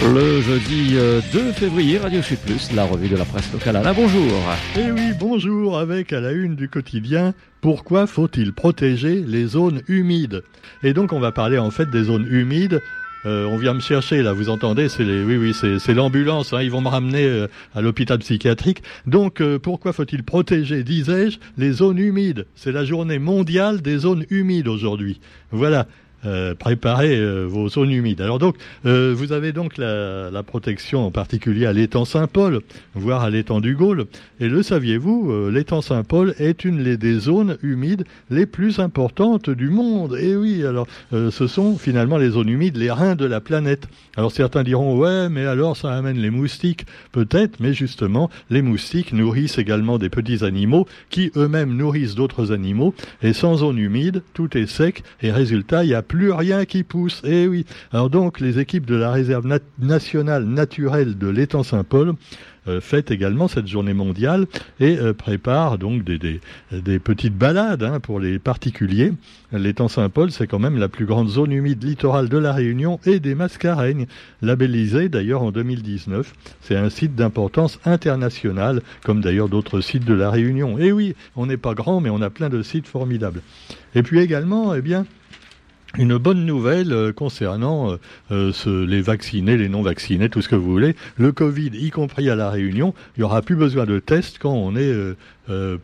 Le jeudi 2 euh, février, Radio Chute Plus, la revue de la presse locale. Alain, bonjour. Eh oui, bonjour, avec à la une du quotidien, pourquoi faut-il protéger les zones humides? Et donc on va parler en fait des zones humides euh, on vient me chercher là, vous entendez C'est les, oui, oui, c'est l'ambulance. Hein, ils vont me ramener euh, à l'hôpital psychiatrique. Donc, pourquoi faut-il protéger, disais-je, les zones humides? C'est la journée mondiale des zones humides aujourd'hui. Voilà. Euh, préparer euh, vos zones humides. Alors donc, euh, vous avez donc la, protection en particulier à l'étang Saint-Paul, voire à l'étang du Gaulle. Et le saviez-vous, l'étang Saint-Paul est une des zones humides les plus importantes du monde. Et oui, alors ce sont finalement les zones humides, les reins de la planète. Alors certains diront, ouais, mais alors ça amène les moustiques. Peut-être, mais justement, les moustiques nourrissent également des petits animaux qui eux-mêmes nourrissent d'autres animaux. Et sans zone humide, tout est sec. Et résultat, il y a plus rien qui pousse. Eh oui. Alors donc, les équipes de la réserve nationale naturelle de l'étang Saint-Paul euh, fêtent également cette journée mondiale et euh, préparent donc des, petites balades hein, pour les particuliers. L'étang Saint-Paul, c'est quand même la plus grande zone humide littorale de la Réunion et des Mascareignes, labellisée d'ailleurs en 2019. C'est un site d'importance internationale, comme d'ailleurs d'autres sites de la Réunion. Eh oui, on n'est pas grand, mais on a plein de sites formidables. Et puis également, eh bien, une bonne nouvelle euh, concernant euh, euh, les vaccinés, les non vaccinés, tout ce que vous voulez. Le Covid, y compris à la Réunion, il n'y aura plus besoin de tests quand on est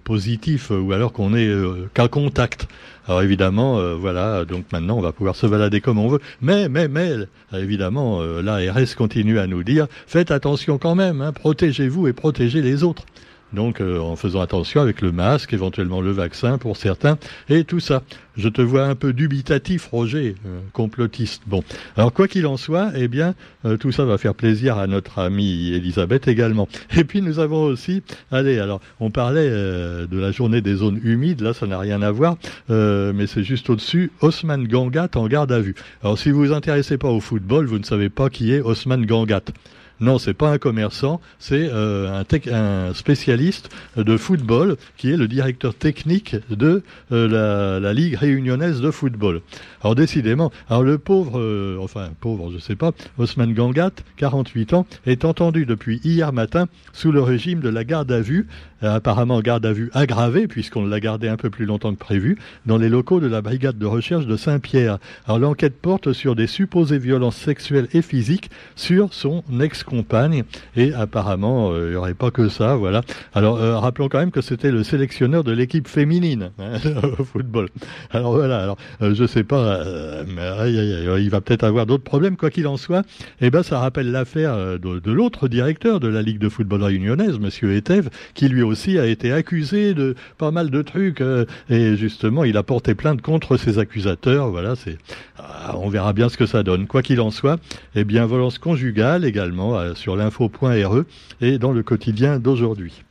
positif ou alors qu'on est cas contact. Alors évidemment, voilà, donc maintenant on va pouvoir se balader comme on veut. Mais, mais, mais, évidemment, l'ARS continue à nous dire, faites attention quand même, hein, protégez-vous et protégez les autres. Donc euh, en faisant attention avec le masque, éventuellement le vaccin pour certains, et tout ça. Je te vois un peu dubitatif, Roger, euh, complotiste. Bon, alors quoi qu'il en soit, eh bien, euh, tout ça va faire plaisir à notre amie Elisabeth également. Et puis nous avons aussi, allez, alors on parlait de la journée des zones humides, là ça n'a rien à voir, mais c'est juste au-dessus, Osman Gangat en garde à vue. Alors si vous vous intéressez pas au football, vous ne savez pas qui est Osman Gangat. Non, c'est pas un commerçant, c'est euh, un, spécialiste de football qui est le directeur technique de euh, la, Ligue réunionnaise de football. Alors décidément, alors le pauvre, euh, enfin pauvre, je sais pas, Osman Gangat, 48 ans, est entendu depuis hier matin sous le régime de la garde à vue, apparemment garde à vue aggravée puisqu'on l'a gardé un peu plus longtemps que prévu, dans les locaux de la brigade de recherche de Saint-Pierre. Alors l'enquête porte sur des supposées violences sexuelles et physiques sur son ex compagne. Et apparemment, euh, il n'y aurait pas que ça, voilà. Alors, euh, rappelons quand même que c'était le sélectionneur de l'équipe féminine hein, au football. Alors voilà, alors, euh, je sais pas, il va peut-être avoir d'autres problèmes, quoi qu'il en soit. Eh ben, ça rappelle l'affaire de, l'autre directeur de la Ligue de football réunionnaise, Monsieur Etev, qui lui aussi a été accusé de pas mal de trucs. et justement, il a porté plainte contre ses accusateurs. Voilà, c'est, ah, on verra bien ce que ça donne. Quoi qu'il en soit, eh bien, violence conjugale également sur l'info.re et dans le quotidien d'aujourd'hui.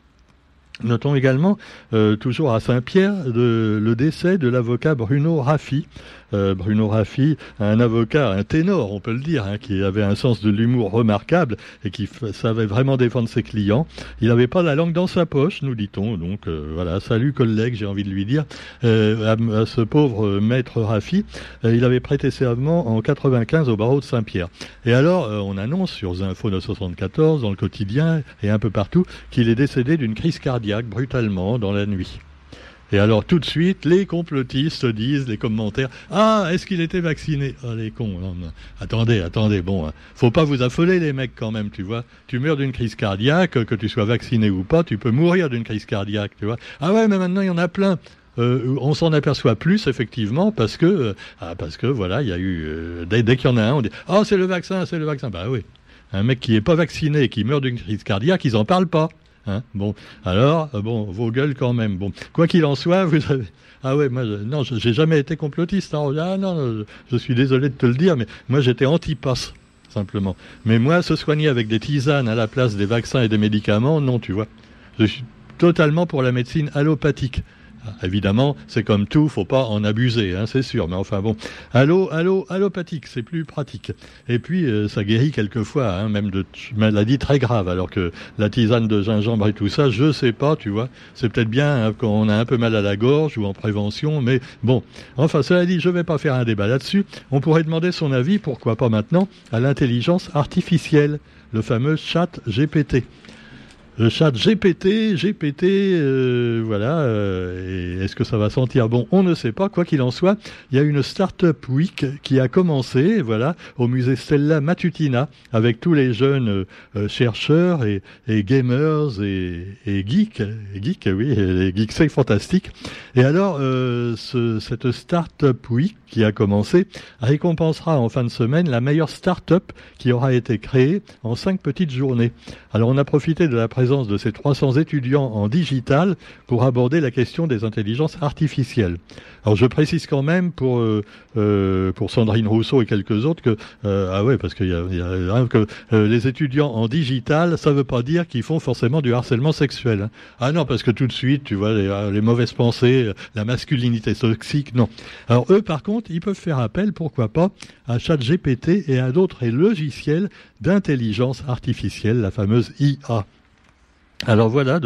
Notons également, euh, toujours à Saint-Pierre, le décès de l'avocat Bruno Raffi, euh, Bruno Raffi, un avocat, un ténor, on peut le dire, hein, qui avait un sens de l'humour remarquable et qui savait vraiment défendre ses clients. Il n'avait pas la langue dans sa poche, nous dit-on. Donc euh, voilà, salut collègue, j'ai envie de lui dire euh, à, ce pauvre maître Raffi. il avait prêté serment en 95 au barreau de Saint-Pierre. Et alors, on annonce sur Zinfo 974, dans le quotidien et un peu partout, qu'il est décédé d'une crise cardiaque brutalement dans la nuit. Et alors tout de suite, les complotistes disent, les commentaires, ah, est-ce qu'il était vacciné? Ah, les cons, attendez, attendez, bon, hein. faut pas vous affoler les mecs quand même, tu vois. Tu meurs d'une crise cardiaque, que tu sois vacciné ou pas, tu peux mourir d'une crise cardiaque, tu vois. Ah ouais, mais maintenant il y en a plein. Euh, on s'en aperçoit plus effectivement parce que euh, ah, parce que voilà il y a eu euh, dès, qu'il y en a un on dit oh c'est le vaccin c'est le vaccin bah oui un mec qui est pas vacciné et qui meurt d'une crise cardiaque ils en parlent pas Hein bon, alors, euh, bon, vos gueules quand même. Bon, quoi qu'il en soit, vous avez... Ah ouais, moi, je... non, j'ai jamais été complotiste. Hein. Ah non, je... suis désolé de te le dire, mais moi, j'étais anti-pass, simplement. Mais moi, se soigner avec des tisanes à la place des vaccins et des médicaments, non, tu vois. Je suis totalement pour la médecine allopathique. Évidemment, c'est comme tout, faut pas en abuser, hein, c'est sûr. Mais enfin bon, allo, allo, allopathique, c'est plus pratique. Et puis euh, ça guérit quelquefois, hein, même de maladies très graves. Alors que la tisane de gingembre et tout ça, je sais pas, tu vois. C'est peut-être bien hein, quand on a un peu mal à la gorge ou en prévention, mais bon. Enfin, cela dit, je vais pas faire un débat là-dessus. On pourrait demander son avis, pourquoi pas maintenant, à l'intelligence artificielle, le fameux chat GPT le chat GPT, GPT, euh, voilà. Euh, est-ce que ça va sentir bon? On ne sait pas. Quoi qu'il en soit, il y a une Startup Week qui a commencé, voilà, au musée Stella Matutina, avec tous les jeunes euh, chercheurs et, gamers et, geeks, geeks, oui, les geeks, c'est fantastique. Et alors, ce, cette Startup Week qui a commencé récompensera en fin de semaine la meilleure start-up qui aura été créée en cinq petites journées. Alors on a profité de la présence de ces 300 étudiants en digital pour aborder la question des intelligences artificielles. Alors je précise quand même pour euh, euh, pour Sandrine Rousseau et quelques autres que euh, ah ouais parce que les étudiants en digital ça veut pas dire qu'ils font forcément du harcèlement sexuel. Hein. Ah non parce que tout de suite tu vois les mauvaises pensées, la masculinité toxique non. Alors eux par contre ils peuvent faire appel pourquoi pas à ChatGPT et à d'autres logiciels d'intelligence artificielle, la fameuse IA. Alors voilà,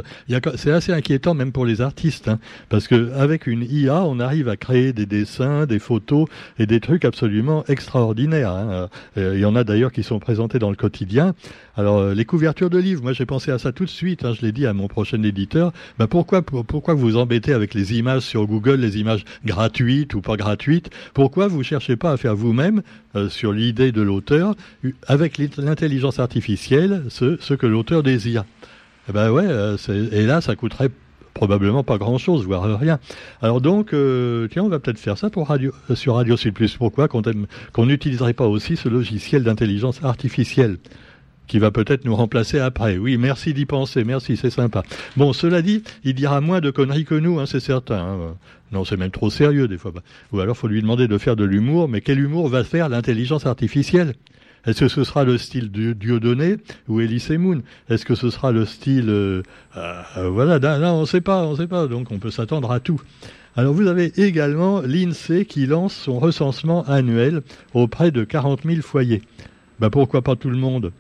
c'est assez inquiétant même pour les artistes, hein, parce qu'avec une IA, on arrive à créer des dessins, des photos et des trucs absolument extraordinaires. Hein. Euh, il y en a d'ailleurs qui sont présentés dans le quotidien. Alors euh, les couvertures de livres, moi j'ai pensé à ça tout de suite. Hein, je l'ai dit à mon prochain éditeur. Ben, pourquoi pourquoi vous embêtez avec les images sur Google, les images gratuites ou pas gratuites? Pourquoi vous cherchez pas à faire vous-même euh, sur l'idée de l'auteur avec l'intelligence artificielle ce que l'auteur désire? Eh ben ouais, euh, et là, ça coûterait probablement pas grand-chose, voire rien. Alors donc, euh, tiens, on va peut-être faire ça euh, sur Radio Sud. Pourquoi qu'on n'utiliserait pas aussi ce logiciel d'intelligence artificielle qui va peut-être nous remplacer après. Oui, merci d'y penser, merci, c'est sympa. Bon, cela dit, il dira moins de conneries que nous, hein, c'est certain. Hein. Non, c'est même trop sérieux des fois. Ou alors, faut lui demander de faire de l'humour, mais quel humour va faire l'intelligence artificielle? Est-ce que ce sera le style de Dieudonné ou Elise Moon Est-ce que ce sera le style... Euh, euh, voilà, non, on ne sait pas, on sait pas, donc on peut s'attendre à tout. Alors vous avez également l'INSEE qui lance son recensement annuel auprès de 40 000 foyers. Ben pourquoi pas tout le monde?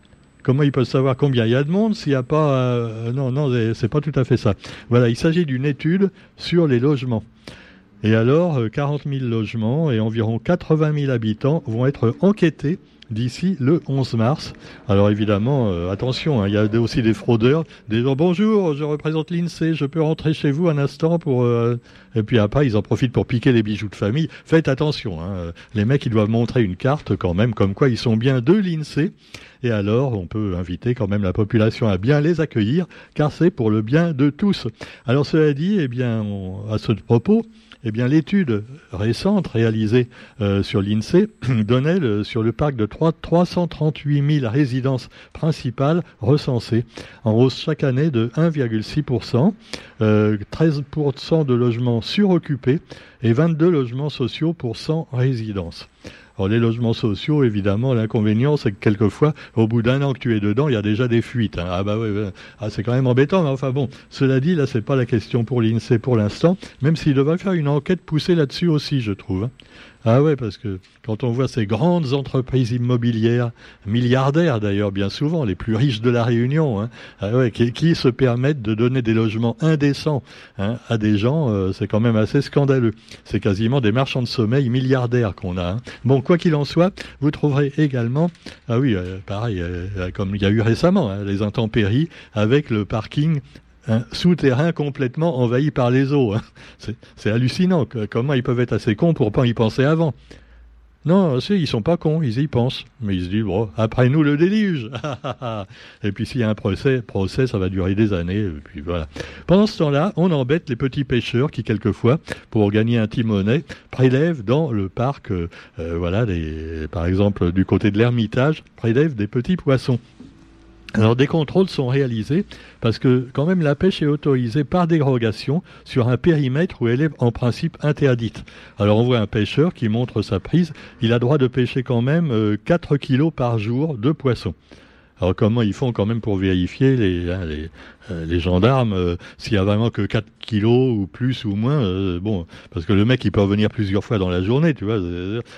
Comment ils peuvent savoir combien il y a de monde s'il n'y a pas... Euh, non, non, c'est pas tout à fait ça. Voilà, il s'agit d'une étude sur les logements. Et alors, 40 000 logements et environ 80 000 habitants vont être enquêtés d'ici le 11 mars. Alors évidemment, euh, attention, hein, il y a aussi des fraudeurs, des bonjour, je représente l'INSEE, je peux rentrer chez vous un instant pour euh, et puis après ils en profitent pour piquer les bijoux de famille. Faites attention, hein, les mecs ils doivent montrer une carte quand même comme quoi ils sont bien de l'INSEE. Et alors, on peut inviter quand même la population à bien les accueillir, car c'est pour le bien de tous. Alors, cela dit, eh bien, à ce propos, eh bien, l'étude récente réalisée euh, sur l'INSEE donnait sur le parc de 3, 338 000 résidences principales recensées, en hausse chaque année de 1,6%, 13% euh, de logements suroccupés et 22 logements sociaux pour 100 résidences. Les logements sociaux, évidemment, l'inconvénient, c'est que quelquefois, au bout d'un an que tu es dedans, il y a déjà des fuites. Hein. Ah bah oui, ah, c'est quand même embêtant, mais enfin bon, cela dit, là, c'est pas la question pour l'INSEE pour l'instant, même s'il devrait faire une enquête poussée là-dessus aussi, je trouve. Ah ouais, parce que quand on voit ces grandes entreprises immobilières, milliardaires d'ailleurs bien souvent, les plus riches de la Réunion, hein, ah qui, se permettent de donner des logements indécents hein, à des gens, euh, c'est quand même assez scandaleux. C'est quasiment des marchands de sommeil milliardaires qu'on a. Hein. Bon, quoi qu'il en soit, vous trouverez également, ah oui, euh, pareil, euh, comme il y a eu récemment, les intempéries avec le parking un souterrain complètement envahi par les eaux. Hein. C'est hallucinant. Comment ils peuvent être assez cons pour pas y penser avant non, ils sont pas cons, ils y pensent. Mais ils se disent, bon, après nous le déluge. et puis s'il y a un procès, procès, ça va durer des années. Puis voilà. Pendant ce temps-là, on embête les petits pêcheurs qui, quelquefois, pour gagner un timonet, prélèvent dans le parc, euh, euh, voilà, par exemple, du côté de l'Ermitage, prélèvent des petits poissons. Alors des contrôles sont réalisés parce que quand même la pêche est autorisée par dérogation sur un périmètre où elle est en principe interdite. Alors on voit un pêcheur qui montre sa prise, il a droit de pêcher quand même 4 euh, kilos par jour de poissons. Alors comment ils font quand même pour vérifier les, hein, les, euh, les, gendarmes euh, s'il y a vraiment que 4 kilos ou plus ou moins euh, Bon, parce que le mec il peut revenir plusieurs fois dans la journée, tu vois.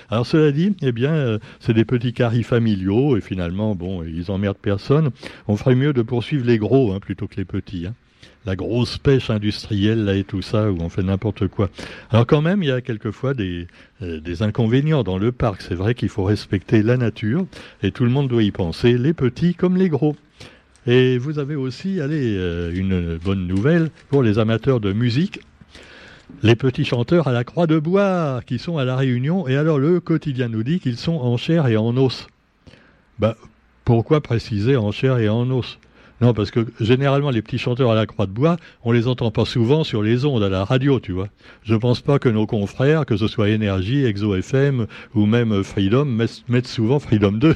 Alors cela dit, eh bien, c'est des petits caries familiaux et finalement, bon, ils emmerdent personne. On ferait mieux de poursuivre les gros hein, plutôt que les petits. Hein la grosse pêche industrielle là et tout ça où on fait n'importe quoi. Alors quand même, il y a quelquefois des, euh, des inconvénients dans le parc. C'est vrai qu'il faut respecter la nature et tout le monde doit y penser, les petits comme les gros. Et vous avez aussi, allez, euh, une bonne nouvelle pour les amateurs de musique. Les petits chanteurs à la croix de bois qui sont à la Réunion. Et alors le quotidien nous dit qu'ils sont en chair et en os. Bah, pourquoi préciser en chair et en os? Non, parce que généralement, les petits chanteurs à la croix de bois, on les entend pas souvent sur les ondes, à la radio, tu vois. Je pense pas que nos confrères, que ce soit Énergie, Exo FM ou même Freedom, mettent souvent Freedom 2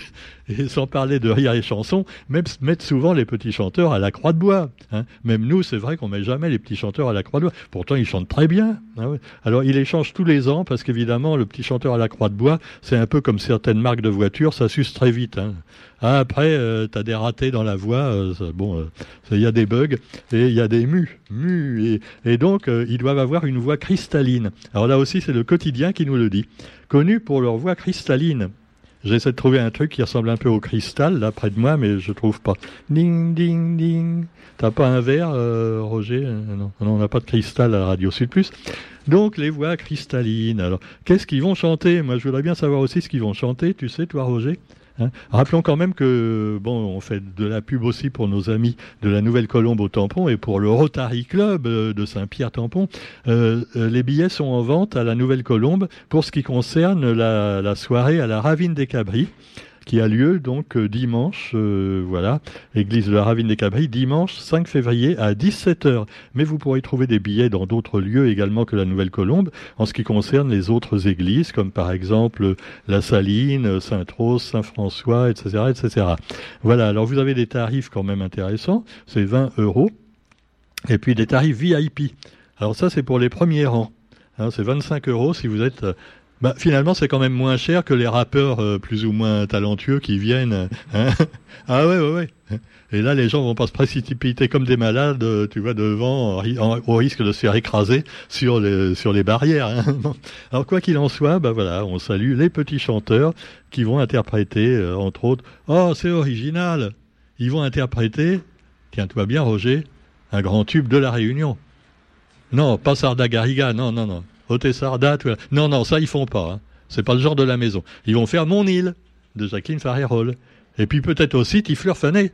et sans parler de rire et chansons, même mettent souvent les petits chanteurs à la croix de bois. Hein. Même nous, c'est vrai qu'on met jamais les petits chanteurs à la croix de bois. Pourtant, ils chantent très bien. Hein, Alors, ils les changent tous les ans parce qu'évidemment, le petit chanteur à la croix de bois, c'est un peu comme certaines marques de voitures, ça suce très vite. Hein. Ah, après, euh, tu as des ratés dans la voix. Euh, bon, euh, il y a des bugs et il y a des mus. mus et, et donc, ils doivent avoir une voix cristalline. Alors là aussi, c'est le quotidien qui nous le dit. Connus pour leur voix cristalline. J'essaie de trouver un truc qui ressemble un peu au cristal, là, près de moi, mais je trouve pas. Ding, ding, ding. T'as pas un verre, euh, Roger? Euh, Non, on n'a pas de cristal à la Radio Sud Plus. Donc, les voix cristallines. Alors, qu'est-ce qu'ils vont chanter? Moi, je voudrais bien savoir aussi ce qu'ils vont chanter. Tu sais, toi, Roger? Hein. Rappelons quand même que bon, on fait de la pub aussi pour nos amis de la Nouvelle-Colombe au Tampon et pour le Rotary Club euh, de Saint-Pierre-Tampon. Euh, euh, les billets sont en vente à la Nouvelle-Colombe pour ce qui concerne la, la soirée à la Ravine des Cabris qui a lieu donc euh, dimanche, euh, voilà, église de la Ravine des Cabris, dimanche 5 février à 17h. Mais vous pourrez trouver des billets dans d'autres lieux également que la Nouvelle-Colombe en ce qui concerne les autres églises, comme par exemple la Saline, Saint-Rose, Saint-François, etc., etc. Voilà, alors vous avez des tarifs quand même intéressants, c'est 20 euros, et puis des tarifs VIP. Alors ça, c'est pour les premiers rangs. Hein, c'est 25 euros si vous êtes bah, finalement, c'est quand même moins cher que les rappeurs euh, plus ou moins talentueux qui viennent. Hein ah ouais, ouais, ouais. Et là, les gens vont pas se précipiter comme des malades, euh, tu vois, devant, au risque de se faire écraser sur les, sur les barrières. Hein Alors, quoi qu'il en soit, bah voilà, on salue les petits chanteurs qui vont interpréter, euh, entre autres, oh, c'est original. Ils vont interpréter, tiens-toi bien, Roger, un grand tube de la Réunion. Non, pas Sarda Garriga, non, non, non. Otessarda, Non, non, ça, ils font pas. Hein. C'est pas le genre de la maison. Ils vont faire Mon île de Jacqueline Farrerol. Et puis peut-être aussi Tifleur Fanet.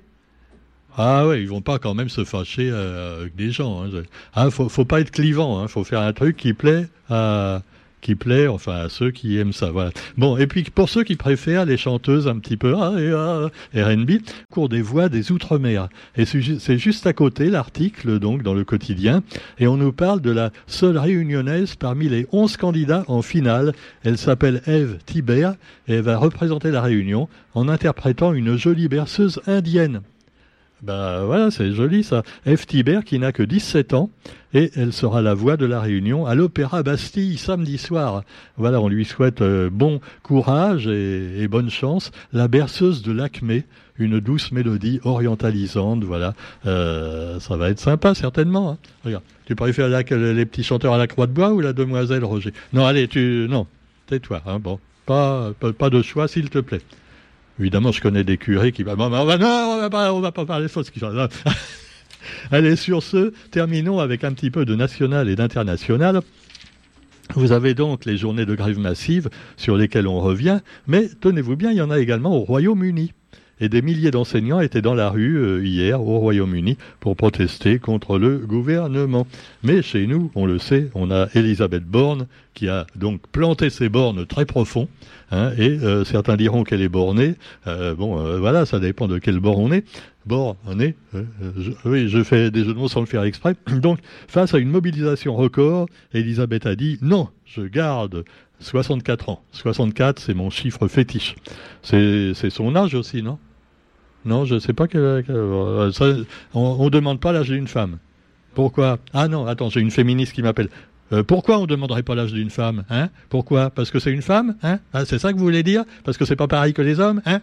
Ah ouais, ils vont pas quand même se fâcher euh, avec des gens. Hein. Ah, faut, faut pas être clivant. Hein. Faut faire un truc qui plaît à, qui plaît, enfin à ceux qui aiment ça. Bon, et puis pour ceux qui préfèrent les chanteuses un petit peu ah, et, ah, R&B, cours des voix des outre-mer. Et c'est juste à côté l'article donc dans le quotidien, et on nous parle de la seule réunionnaise parmi les 11 candidats en finale. Elle s'appelle Eve Tibert et elle va représenter la Réunion en interprétant une jolie berceuse indienne. Ben voilà, c'est joli ça. Eve Tibert qui n'a que 17 ans et elle sera la voix de la Réunion à l'Opéra Bastille samedi soir. Voilà, on lui souhaite euh, bon courage et, bonne chance. La berceuse de l'Acmé, une douce mélodie orientalisante, voilà. Euh, ça va être sympa certainement. Hein. Regarde, tu préfères les petits chanteurs à la croix de bois ou la demoiselle Roger? Non, allez, tu non, tais-toi. Hein, bon, pas, pas de choix s'il te plaît. Évidemment, je connais des curés qui vont, non, on va pas, on va pas parler fausses Allez, sur ce, terminons avec un petit peu de national et d'international. Vous avez donc les journées de grève massive sur lesquelles on revient, mais tenez-vous bien, il y en a également au Royaume-Uni et des milliers d'enseignants étaient dans la rue euh, hier au Royaume-Uni pour protester contre le gouvernement. Mais chez nous, on le sait, on a Elisabeth Borne qui a donc planté ses bornes très profonds. Hein, et euh, certains diront qu'elle est bornée. Euh, bon, voilà, ça dépend de quel bord on est. Bord, on est. oui, je fais des jeux de mots sans le faire exprès. Donc, face à une mobilisation record, Elisabeth a dit non, je garde 64 ans. 64, c'est mon chiffre fétiche. C'est son âge aussi, non? Non, je ne sais pas quel. Euh, on ne demande pas l'âge d'une femme. Pourquoi? Ah non, attends, j'ai une féministe qui m'appelle. Euh, pourquoi on ne demanderait pas l'âge d'une femme hein? Pourquoi? Parce que c'est une femme hein? Ah, C'est ça que vous voulez dire? Parce que c'est pas pareil que les hommes hein?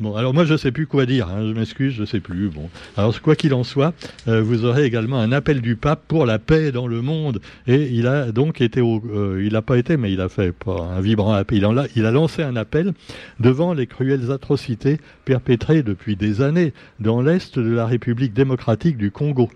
Bon, alors moi je sais plus quoi dire, hein, je m'excuse, je sais plus. Bon, alors quoi qu'il en soit, euh, vous aurez également un appel du pape pour la paix dans le monde, et il a donc été, au, euh, il n'a pas été, mais il a fait un vibrant appel. Il, a, il a lancé un appel devant les cruelles atrocités perpétrées depuis des années dans l'est de la République démocratique du Congo.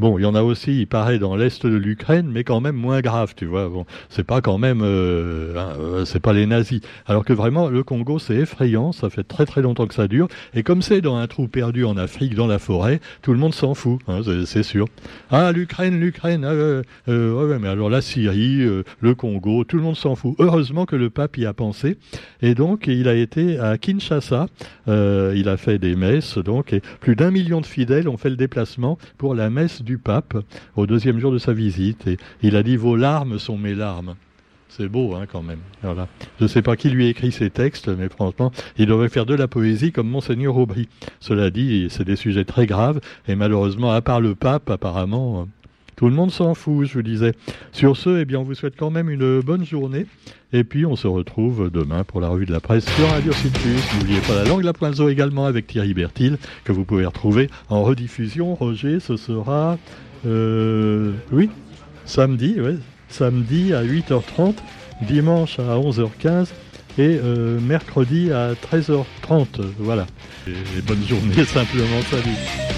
Bon, il y en a aussi, il paraît, dans l'est de l'Ukraine, mais quand même moins grave, tu vois. Bon, c'est pas quand même, euh, hein, euh, c'est pas les nazis. Alors que vraiment, le Congo, c'est effrayant, ça fait très très longtemps que ça dure. Et comme c'est dans un trou perdu en Afrique, dans la forêt, tout le monde s'en fout, hein, c'est sûr. Ah, l'Ukraine, l'Ukraine, ah, euh, ouais, mais alors la Syrie, le Congo, tout le monde s'en fout. Heureusement que le pape y a pensé. Et donc, il a été à Kinshasa, il a fait des messes, donc, et plus d'un million de fidèles ont fait le déplacement pour la messe du pape au deuxième jour de sa visite. Et il a dit Vos larmes sont mes larmes. C'est beau, hein, quand même. Voilà. Je ne sais pas qui lui écrit ces textes, mais franchement, il devrait faire de la poésie comme Monseigneur Aubry. Cela dit, c'est des sujets très graves, et malheureusement, à part le pape, apparemment, tout le monde s'en fout, je vous disais. Sur ce, eh bien, on vous souhaite quand même une bonne journée. Et puis, on se retrouve demain pour la revue de la presse sur Radio Citrus. N'oubliez pas la langue la poinzo également avec Thierry Bertil, que vous pouvez retrouver en rediffusion. Roger, ce sera, euh, oui, samedi, samedi à 8h30, dimanche à 11h15 et euh, mercredi à 13h30. Voilà. Et bonne journée simplement. Salut.